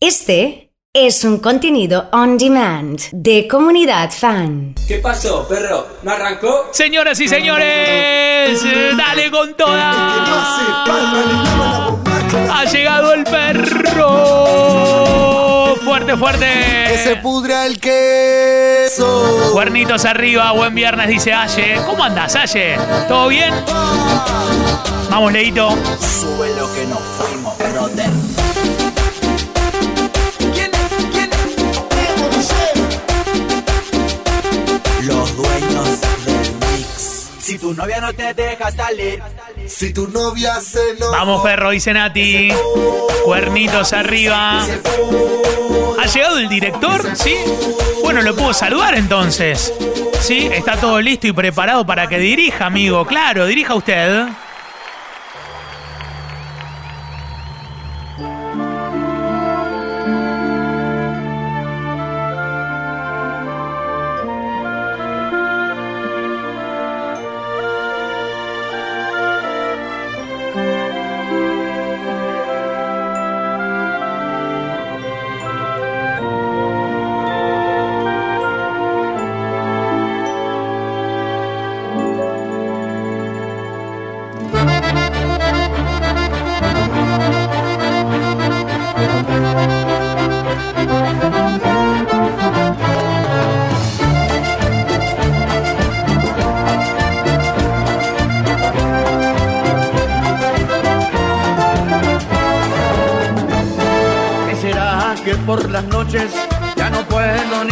Este es un contenido on demand de comunidad fan. ¿Qué pasó, perro? ¿No arrancó? Señoras y señores, dale con toda. Ha llegado el perro. Fuerte, fuerte. Que se pudra el queso. Cuernitos arriba, buen viernes, dice Aye. ¿Cómo andas, Aye? ¿Todo bien? Vamos, Leito. Sube lo que nos fuimos, brother. Si tu novia no te deja salir, Si tu novia se no. Vamos, perro, dice Nati. Cuernitos arriba. ¿Ha llegado el director? ¿Sí? Bueno, lo puedo saludar entonces. ¿Sí? Está todo listo y preparado para que dirija, amigo. Claro, dirija usted.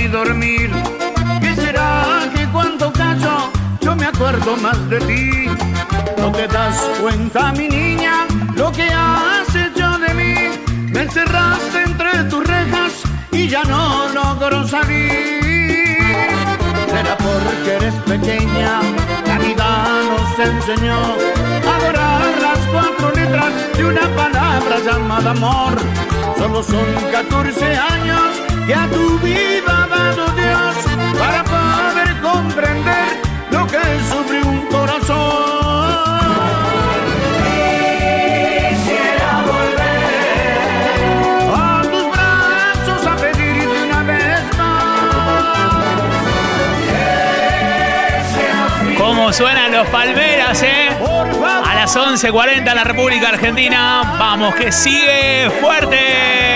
Dormir? ¿Qué será que cuando callo yo me acuerdo más de ti? ¿No te das cuenta, mi niña, lo que has hecho de mí? Me encerraste entre tus rejas y ya no logro salir. Será porque eres pequeña, la vida nos enseñó a adorar las cuatro letras de una palabra llamada amor. Solo son 14 años que a tu vida dado Dios para poder comprender lo que sufre un corazón. Quisiera volver a tus brazos a pedirte una vez más. ¿Cómo suenan los palmeras, eh? A las 11.40 en la República Argentina. Vamos, que sigue fuerte.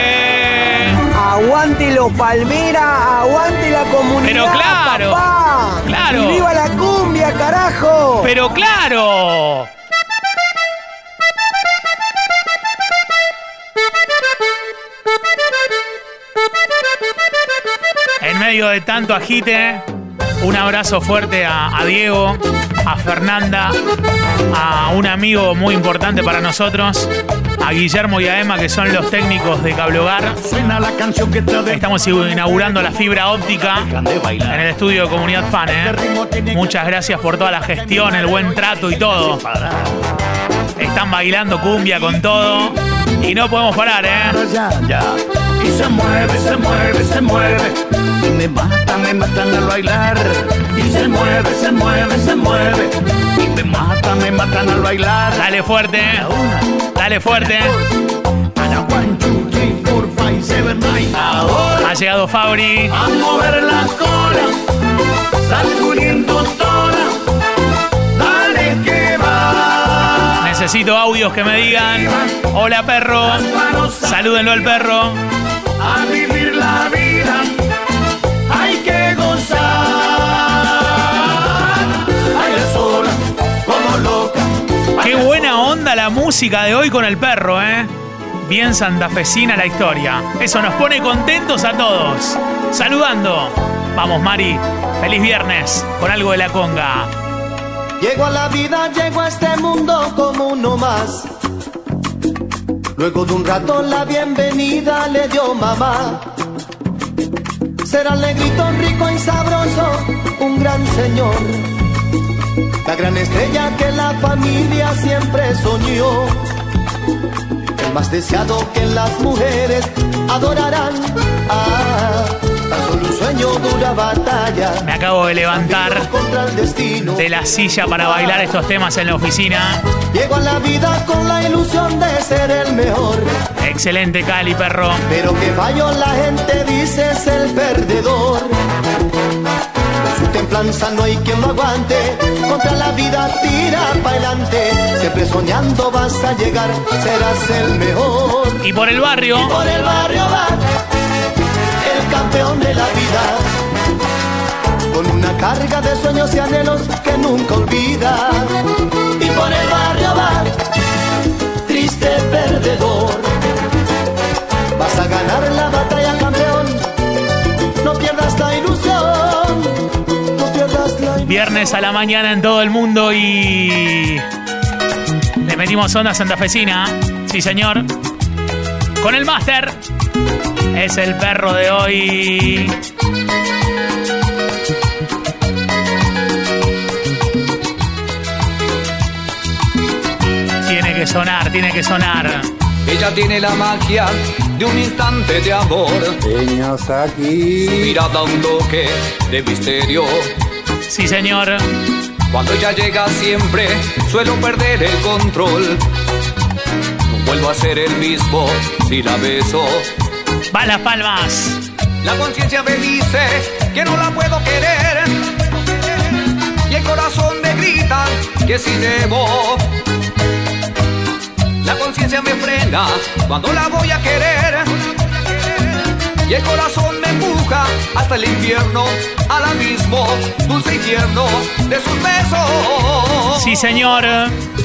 Aguante los Palmera, aguante la comunidad. Pero claro, papá. claro. Y viva la cumbia, carajo. Pero claro. En medio de tanto agite, un abrazo fuerte a, a Diego, a Fernanda, a un amigo muy importante para nosotros, a Guillermo y a Emma, que son los técnicos de deja Estamos inaugurando la fibra óptica en el estudio de Comunidad Fan. ¿eh? Muchas gracias por toda la gestión, el buen trato y todo. Están bailando cumbia con todo y no podemos parar, ¿eh? Y se mueve, se mueve, se mueve. Y me mata, me matan al bailar. Y se mueve, se mueve, se mueve. Y me mata, me matan al bailar. Dale fuerte, dale fuerte. a la one, two, three, four, five, seven, nine. Ahora Ha llegado Fabri. a mover la cola. Sacudiendo toda. Necesito audios que me digan. Hola perro. Salúdenlo al perro. A vivir la vida. Hay que gozar. Sola, como loca. Qué buena onda la música de hoy con el perro, ¿eh? Bien santafesina la historia. Eso nos pone contentos a todos. Saludando. Vamos, Mari. Feliz viernes con algo de la conga. Llego a la vida, llego a este mundo como uno más. Luego de un rato la bienvenida le dio mamá. Será negrito rico y sabroso, un gran señor. La gran estrella que la familia siempre soñó. El más deseado que las mujeres adorarán. Ah, tan solo un sueño dura batalla. Me acabo de levantar de la silla para bailar estos temas en la oficina. Llego a la vida con la ilusión de ser el mejor. Excelente, Cali, perro. Pero que fallo la gente dice es el perdedor. Con su templanza no hay quien lo aguante. Contra la vida tira para adelante. Siempre soñando vas a llegar, serás el mejor. Y por el barrio, Por el barrio va campeón de la vida. Con una carga de sueños y anhelos que nunca olvida. Y por el barrio va triste perdedor. Vas a ganar la batalla, campeón. No pierdas la ilusión. No pierdas la ilusión. viernes a la mañana en todo el mundo y. Le metimos onda santafesina. Sí, señor. Con el máster. Es el perro de hoy. Tiene que sonar, tiene que sonar. Ella tiene la magia de un instante de amor. Peñas aquí. Su mirada un toque de misterio. Sí, señor. Cuando ella llega siempre suelo perder el control. No vuelvo a ser el mismo si la beso. Va las palmas. La conciencia me dice que no la puedo querer. Y el corazón me grita que si debo. La conciencia me frena cuando la voy a querer. Y el corazón me empuja hasta el infierno, al abismo, dulce infierno de sus besos. Sí, señor.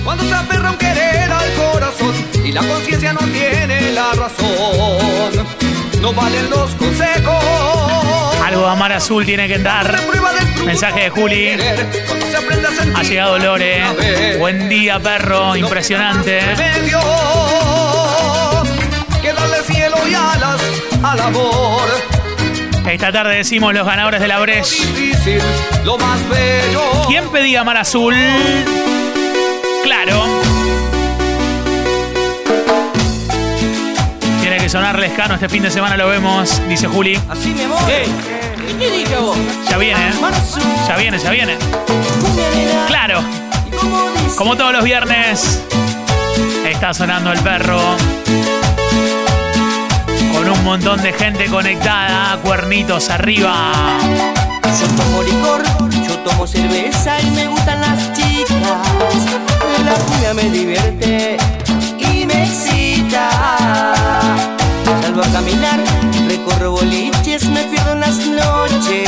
Cuando se aferra un querer al corazón y la conciencia no tiene la razón, no valen los consejos. Algo de Amar Azul tiene que dar. Mensaje de Juli. Ha llegado Lore. Buen día, perro. Impresionante. remedio que darle cielo y alas al amor. Esta tarde decimos los ganadores de la Breche. ¿Quién pedía Mar Azul? Claro. Sonar Lescano este fin de semana, lo vemos, dice Juli. Así mi amor. ¿Y qué dije vos? Ya viene, ¿eh? Ya viene, ya viene. Claro. Como todos los viernes, está sonando el perro. Con un montón de gente conectada, cuernitos arriba. Yo tomo licor, yo tomo cerveza y me gustan las chicas. La cumbia me divierte y me excita. Salgo a caminar, recorro boliches, me pierdo en las noches.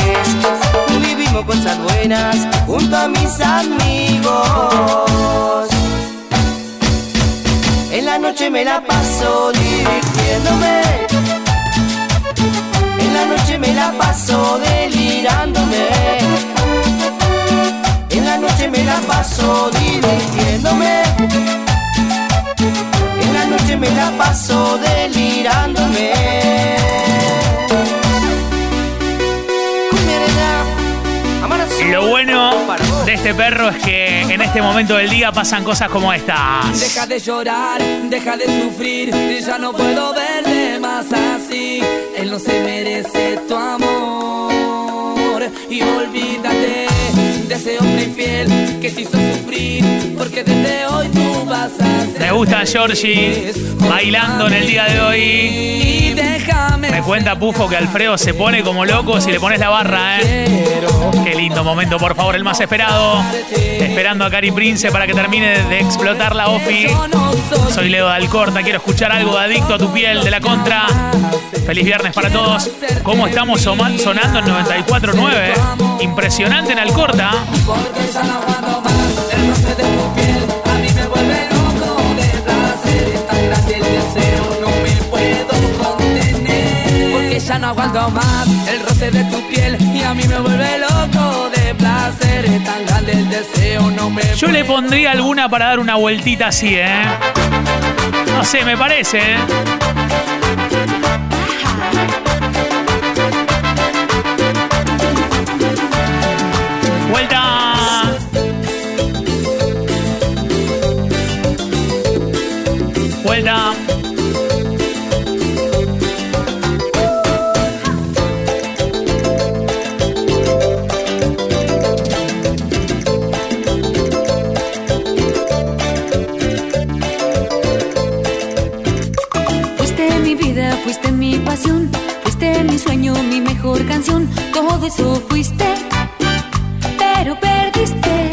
Vivimos cosas buenas junto a mis amigos. En la noche me la paso divirtiéndome. En la noche me la paso delirándome. En la noche me la paso divirtiéndome. Noche me la paso delirándome. Lo bueno de este perro es que en este momento del día pasan cosas como estas. Deja de llorar, deja de sufrir, ya no puedo verte más así. Él no se merece tu amor y olvídate de ese hombre infiel que te hizo sufrir, porque desde hoy tú vas a ser. Me gusta Georgie bailando en el día de hoy. Y déjame. Me cuenta Pufo que Alfredo se pone como loco si le pones la barra, ¿eh? Qué lindo momento, por favor, el más esperado. Esperando a Cari Prince para que termine de explotar la OFI. Soy Leo de Alcorta, quiero escuchar algo de Adicto a tu piel de la contra. Feliz viernes para todos. ¿Cómo estamos sonando en 94.9? Impresionante en Alcorta. Ya no aguanto más el roce de tu piel Y a mí me vuelve loco placer Es tan grande el deseo, no me Yo le pondría alguna para dar una vueltita así, ¿eh? No sé, me parece, ¿eh? Vuelta. Vuelta. Eso fuiste, pero perdiste.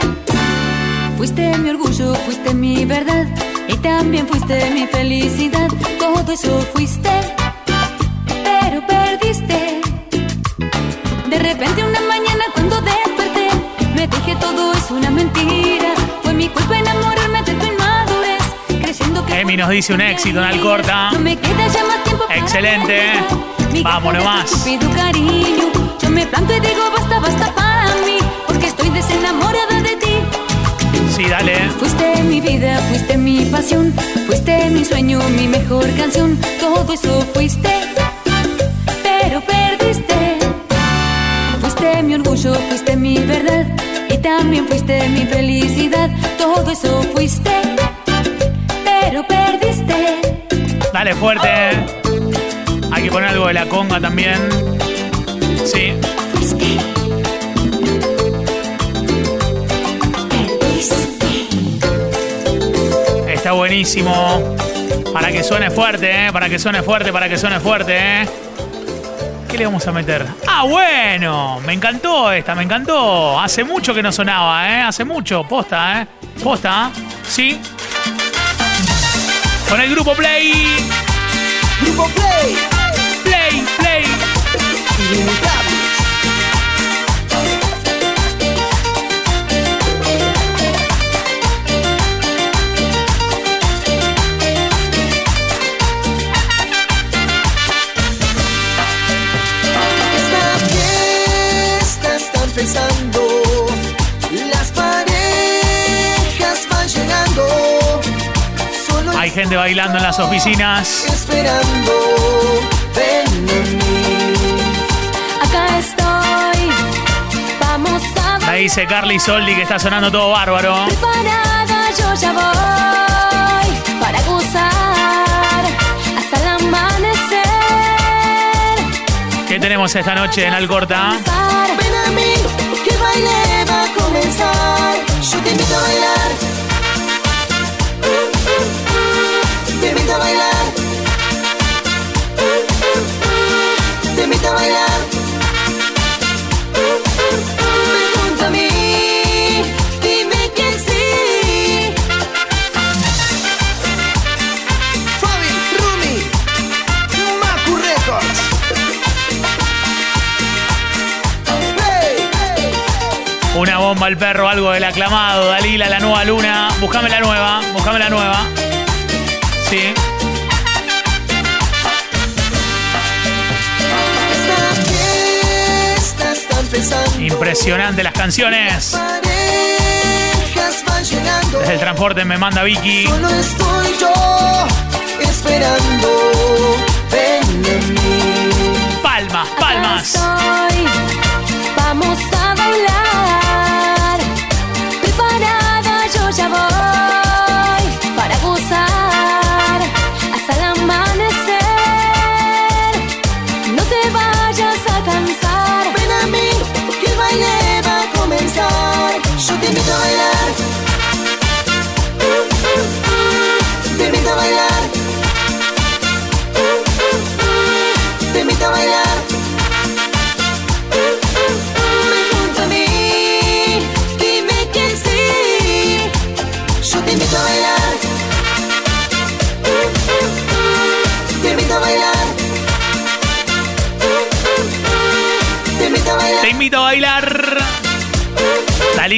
Fuiste mi orgullo, fuiste mi verdad y también fuiste mi felicidad. Todo eso fuiste, pero perdiste. De repente una mañana cuando desperté, me dije todo es una mentira. Fue mi culpa enamorarme de tu inmadurez, creyendo que... Emi nos dice un éxito en Alcorta. No me queda ya más tiempo Excelente. Tu estúpido cariño. Me planto y digo basta, basta para mí, porque estoy desenamorada de ti. Sí, dale. Fuiste mi vida, fuiste mi pasión, fuiste mi sueño, mi mejor canción. Todo eso fuiste, pero perdiste. Fuiste mi orgullo, fuiste mi verdad y también fuiste mi felicidad. Todo eso fuiste, pero perdiste. Dale fuerte. Hay que poner algo de la conga también. Está buenísimo. Para que suene fuerte, ¿eh? Para que suene fuerte, para que suene fuerte, ¿eh? ¿Qué le vamos a meter? Ah, bueno. Me encantó esta, me encantó. Hace mucho que no sonaba, ¿eh? Hace mucho. Posta, ¿eh? Posta. Sí. Con el grupo Play. Grupo Play, Play, Play. Gente bailando en las oficinas. esperando, ven en mí. Acá estoy, vamos a Me dice Carly Soldi que está sonando todo bárbaro. Preparada yo ya voy para gozar hasta el amanecer. ¿Qué tenemos esta noche en Alcorta? Ven a mí, que baile va a comenzar. Yo te invito a bailar. Bailar. Ven junto a mí, dime que sí. Fabi, Rumi, Macu Records. Hey, hey. Una bomba al perro, algo del aclamado. Dalila, la nueva luna. Buscame la nueva, buscame la nueva. Sí. Impresionante las canciones. Desde el transporte me manda Vicky. Solo estoy yo esperando.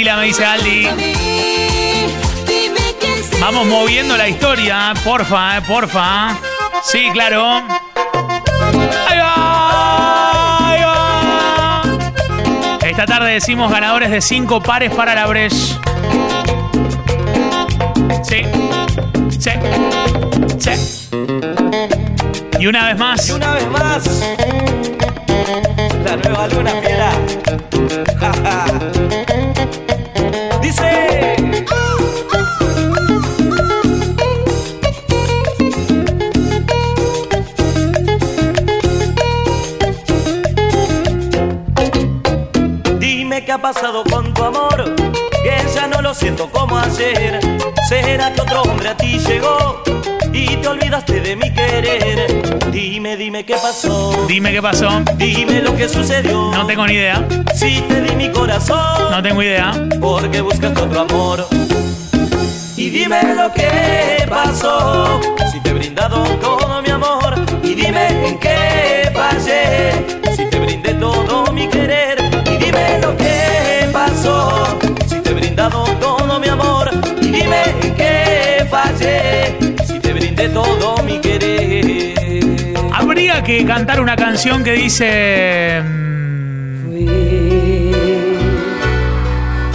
Me dice Aldi. Vamos moviendo la historia, porfa, eh, porfa. Sí, claro. Ahí va, ahí va. Esta tarde decimos ganadores de cinco pares para la Breche. Sí, sí, sí. Y una vez más, Una vez más, la nueva luna fiera. pasado con tu amor, que ya no lo siento como ayer. ¿Será que otro hombre a ti llegó y te olvidaste de mi querer. Dime, dime qué pasó. Dime qué pasó. Dime lo que sucedió. No tengo ni idea. Si te di mi corazón. No tengo idea. Porque buscas otro amor. Y dime lo que pasó. Todo mi querer. Habría que cantar una canción que dice. mm,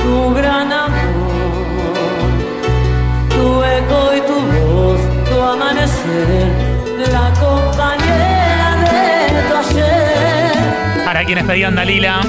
tu gran amor, tu eco y tu voz, tu amanecer, la compañera de tu ayer, Para quienes pedían Dalila.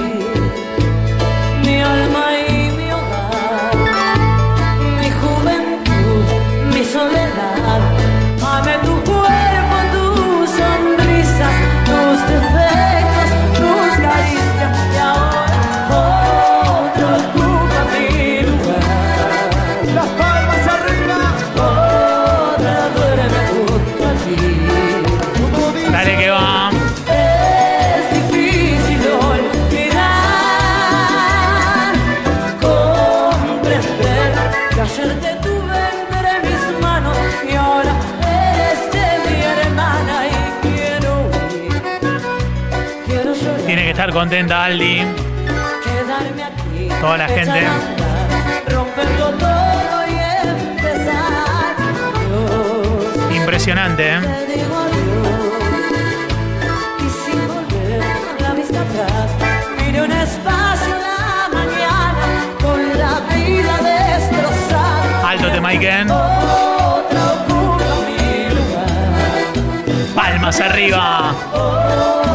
En la mañana con la vida destrozada. Alto te Maiken. Palmas arriba.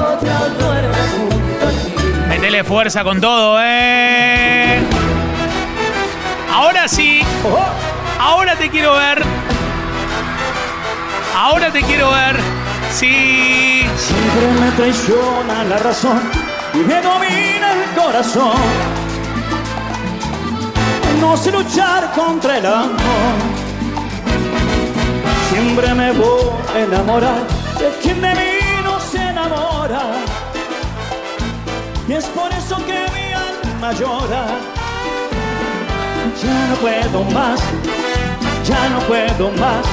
Metele fuerza con todo, ¿eh? Ahora sí. Ahora te quiero ver. Ahora te quiero ver. Sí. Siempre me traiciona la razón y me domina el corazón. No sé luchar contra el amor. Siempre me voy a enamorar de quien de mí no se enamora. Y es por eso que mi alma llora. Ya no puedo más, ya no puedo más.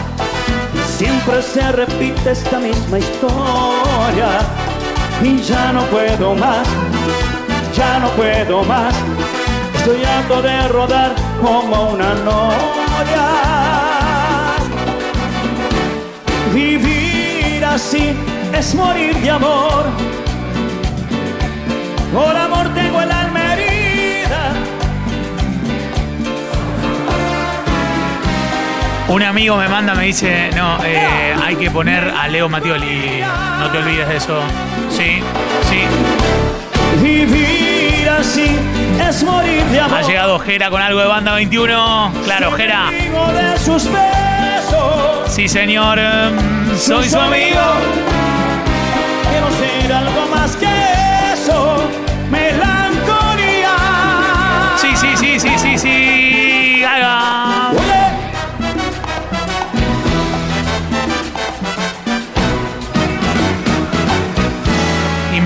Siempre se repite esta misma historia y ya no puedo más, ya no puedo más. Estoy harto de rodar como una noria. Vivir así es morir de amor. Por amor tengo el alma herida. Un amigo me manda, me dice, no, eh, hay que poner a Leo Mattioli. No te olvides de eso. Sí, sí. Vivir así es morir de amor. Ha llegado Jera con algo de banda 21. Claro, Jera. Sí, señor. mm, Soy su amigo. Quiero ser algo más que eso.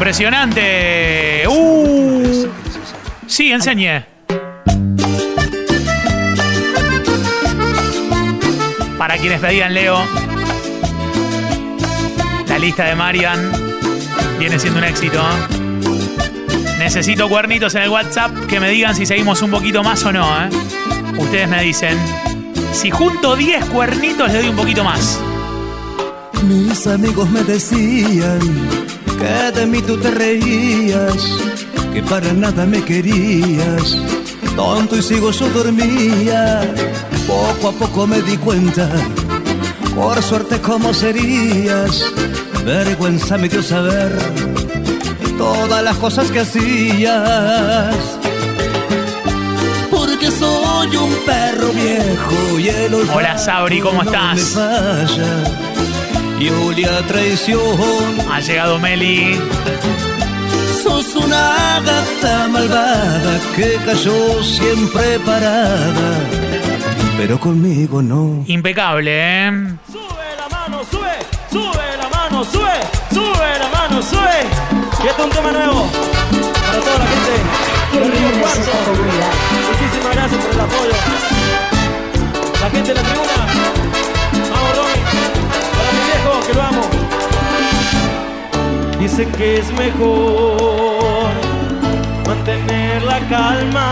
Impresionante. Uh. Sí, enseñé. Para quienes pedían Leo, la lista de Marian viene siendo un éxito. Necesito cuernitos en el WhatsApp que me digan si seguimos un poquito más o no. ¿eh? Ustedes me dicen. Si junto 10 cuernitos, le doy un poquito más. Mis amigos me decían que de mí tú te reías, que para nada me querías. Tonto y sigo yo dormía, poco a poco me di cuenta, por suerte cómo serías. Vergüenza me dio saber todas las cosas que hacías. Porque soy un perro viejo y el olfato Hola, Sabri, ¿cómo no estás? me falla. Y olía a traición. Ha llegado Meli. Sos una gata malvada que cayó siempre parada. Pero conmigo no. Impecable, ¿eh? mano, sube, sube la mano, sube. Y este es un tema nuevo para toda la gente de Río Cuarto. Muchísimas gracias por el apoyo. La gente de la tribuna. Vamos, Ronnie. Para mi viejo, que lo amo. Dicen que es mejor mantener la calma.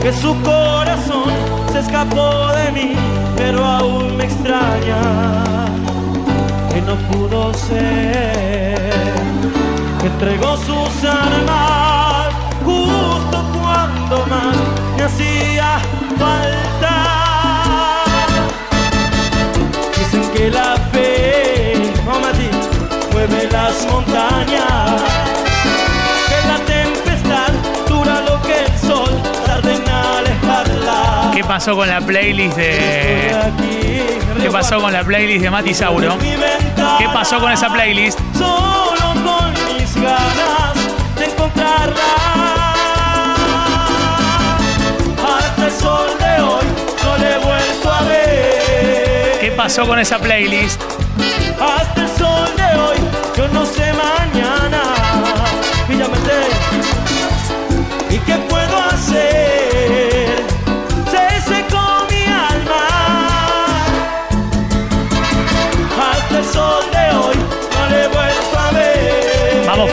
Que su corazón se escapó de mí, pero aún me extraña. Que no pudo ser. Que entregó sus armas justo cuando más me hacía falta. Dicen que la fe, a ti, mueve las montañas. Que la tempestad dura lo que el sol tarda en alejarla. ¿Qué pasó con la playlist de. ¿Qué pasó con la playlist de Mati Sauro? ¿Qué pasó con esa playlist? Ganas de encontrarla. Hasta el sol de hoy no le he vuelto a ver. ¿Qué pasó con esa playlist? Hasta el sol de hoy, yo no sé mañana. Y ya me sé.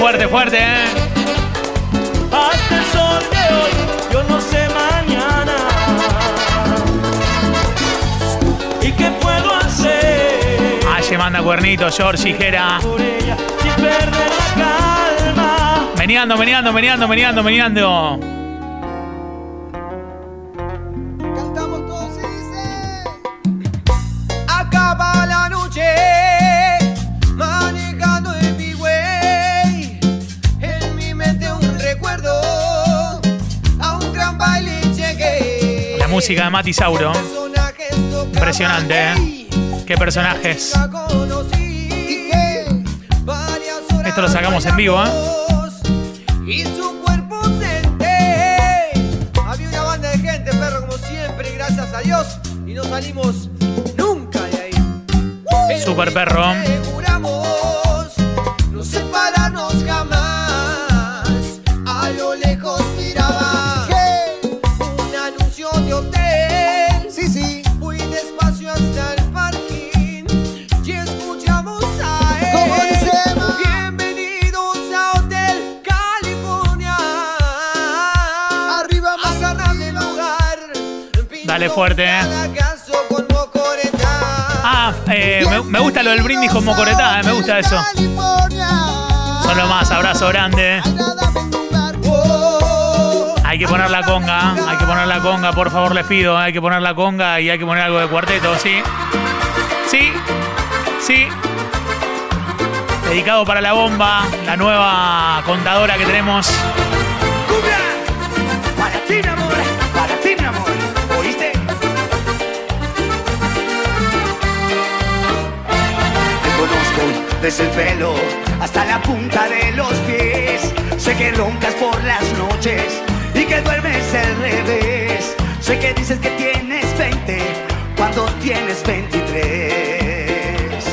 Fuerte, fuerte, ¿eh? Hasta el sol de hoy, yo no sé mañana. ¿Y qué puedo hacer? Aye manda cuernito, George Jera. Por ella, sin perder la calma. Meneando, meneando, meneando, meneando, meneando. Música de Mati Sauro. Impresionante, ¿eh? Qué personajes. Esto lo sacamos en vivo, ¿eh? Había una banda de gente, perro, como siempre, gracias a Dios. Y no salimos nunca de ahí. Super perro. Fuerte, ¿eh? Ah, eh, me, gusta lo del brindis con mocoretá, ¿eh? Me gusta eso. Son lo más, abrazo grande. Hay que poner la conga, hay que poner la conga, por favor les pido, hay que poner la conga y hay que poner algo de cuarteto, ¿sí? Sí, sí. Dedicado para la bomba, la nueva contadora que tenemos. Para ti, amor, para ti, amor. Desde el pelo hasta la punta de los pies. Sé que roncas por las noches y que duermes al revés. Sé que dices que tienes 20 cuando tienes 23.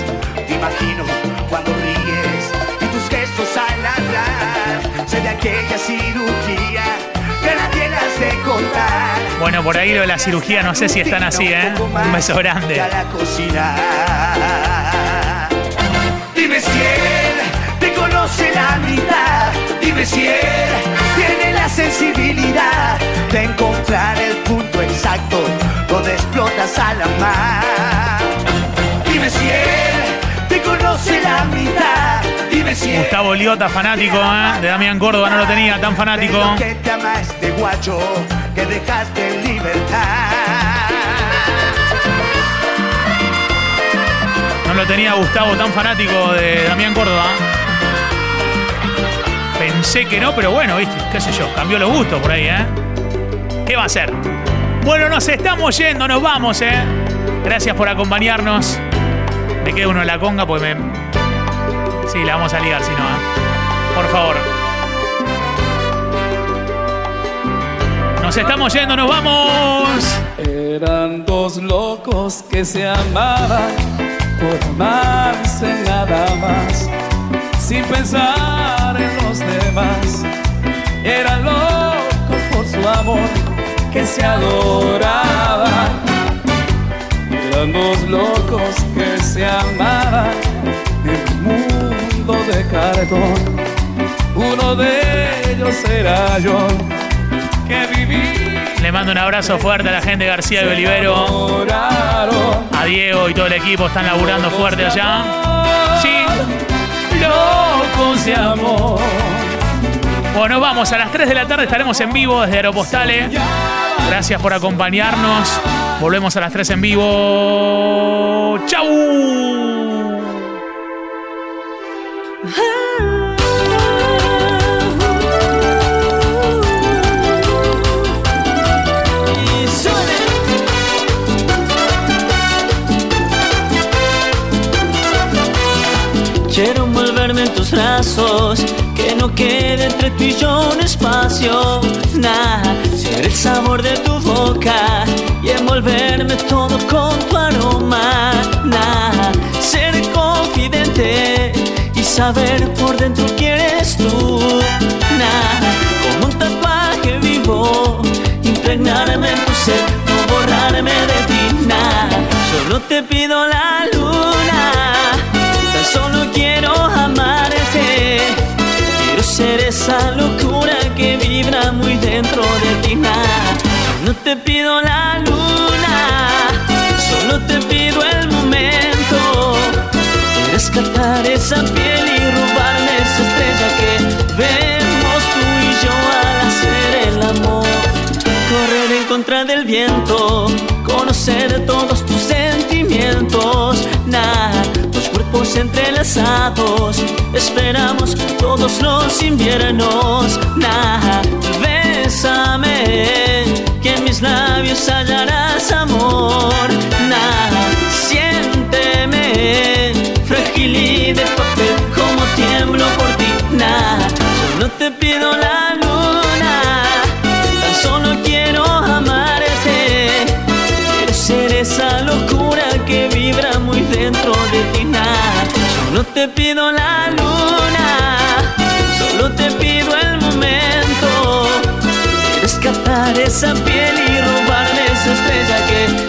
Te imagino cuando ríes y tus gestos al hablar. Sé de aquella cirugía que nadie las de contar. Bueno, por ahí lo de la cirugía, no sé si están así, ¿eh? Un beso grande. a la cocina. Dime si él te conoce la mitad. Dime si él tiene la sensibilidad de encontrar el punto exacto donde explotas a la mar. Dime si él te conoce la mitad. Dime si él Gustavo Liota, fanático, ¿eh? De Damián Córdoba, no lo tenía tan fanático. que te ama este guacho que dejaste en libertad. Lo tenía Gustavo tan fanático de Damián Córdoba. Pensé que no, pero bueno, viste, qué sé yo, cambió los gustos por ahí, ¿eh? ¿Qué va a ser? Bueno, nos estamos yendo, nos vamos, ¿eh? Gracias por acompañarnos. Me quedo uno en la conga pues me. Sí, la vamos a ligar si no, ¿eh? Por favor. Nos estamos yendo, nos vamos. Eran dos locos que se amaban en nada más, sin pensar en los demás. Eran locos por su amor que se adoraban. Eran dos locos que se amaban en un mundo de cartón. Uno de ellos era yo, Le mando un abrazo fuerte a la gente de García de Olivero. A Diego y todo el equipo están laburando fuerte allá. Sí. locos de amor. Bueno, vamos, a las 3 de la tarde estaremos en vivo desde Aeropostale. Gracias por acompañarnos. Volvemos a las 3 en vivo. ¡Chau! En tus brazos, que no quede entre tú y yo un espacio. Nah, ser el sabor de tu boca y envolverme todo con tu aroma. Nah, ser confidente y saber por dentro quién eres tú. Nah, como un tatuaje vivo, impregnarme en tu ser, no borrarme de ti. Nah, solo te pido la luna. Solo quiero amarte. Quiero ser esa locura que vibra muy dentro de ti. No te pido la luna, solo te pido el momento. de Rescatar esa piel y robarme esa estrella que vemos tú y yo al hacer el amor. Correr en contra del viento, conocer todos tus sentimientos. Cuerpos entrelazados, esperamos todos los inviernos. Nah, bésame, que en mis labios hallarás amor. Nah, solo te pido la luna, solo te pido el momento. de Rescatar esa piel y robarme esa estrella que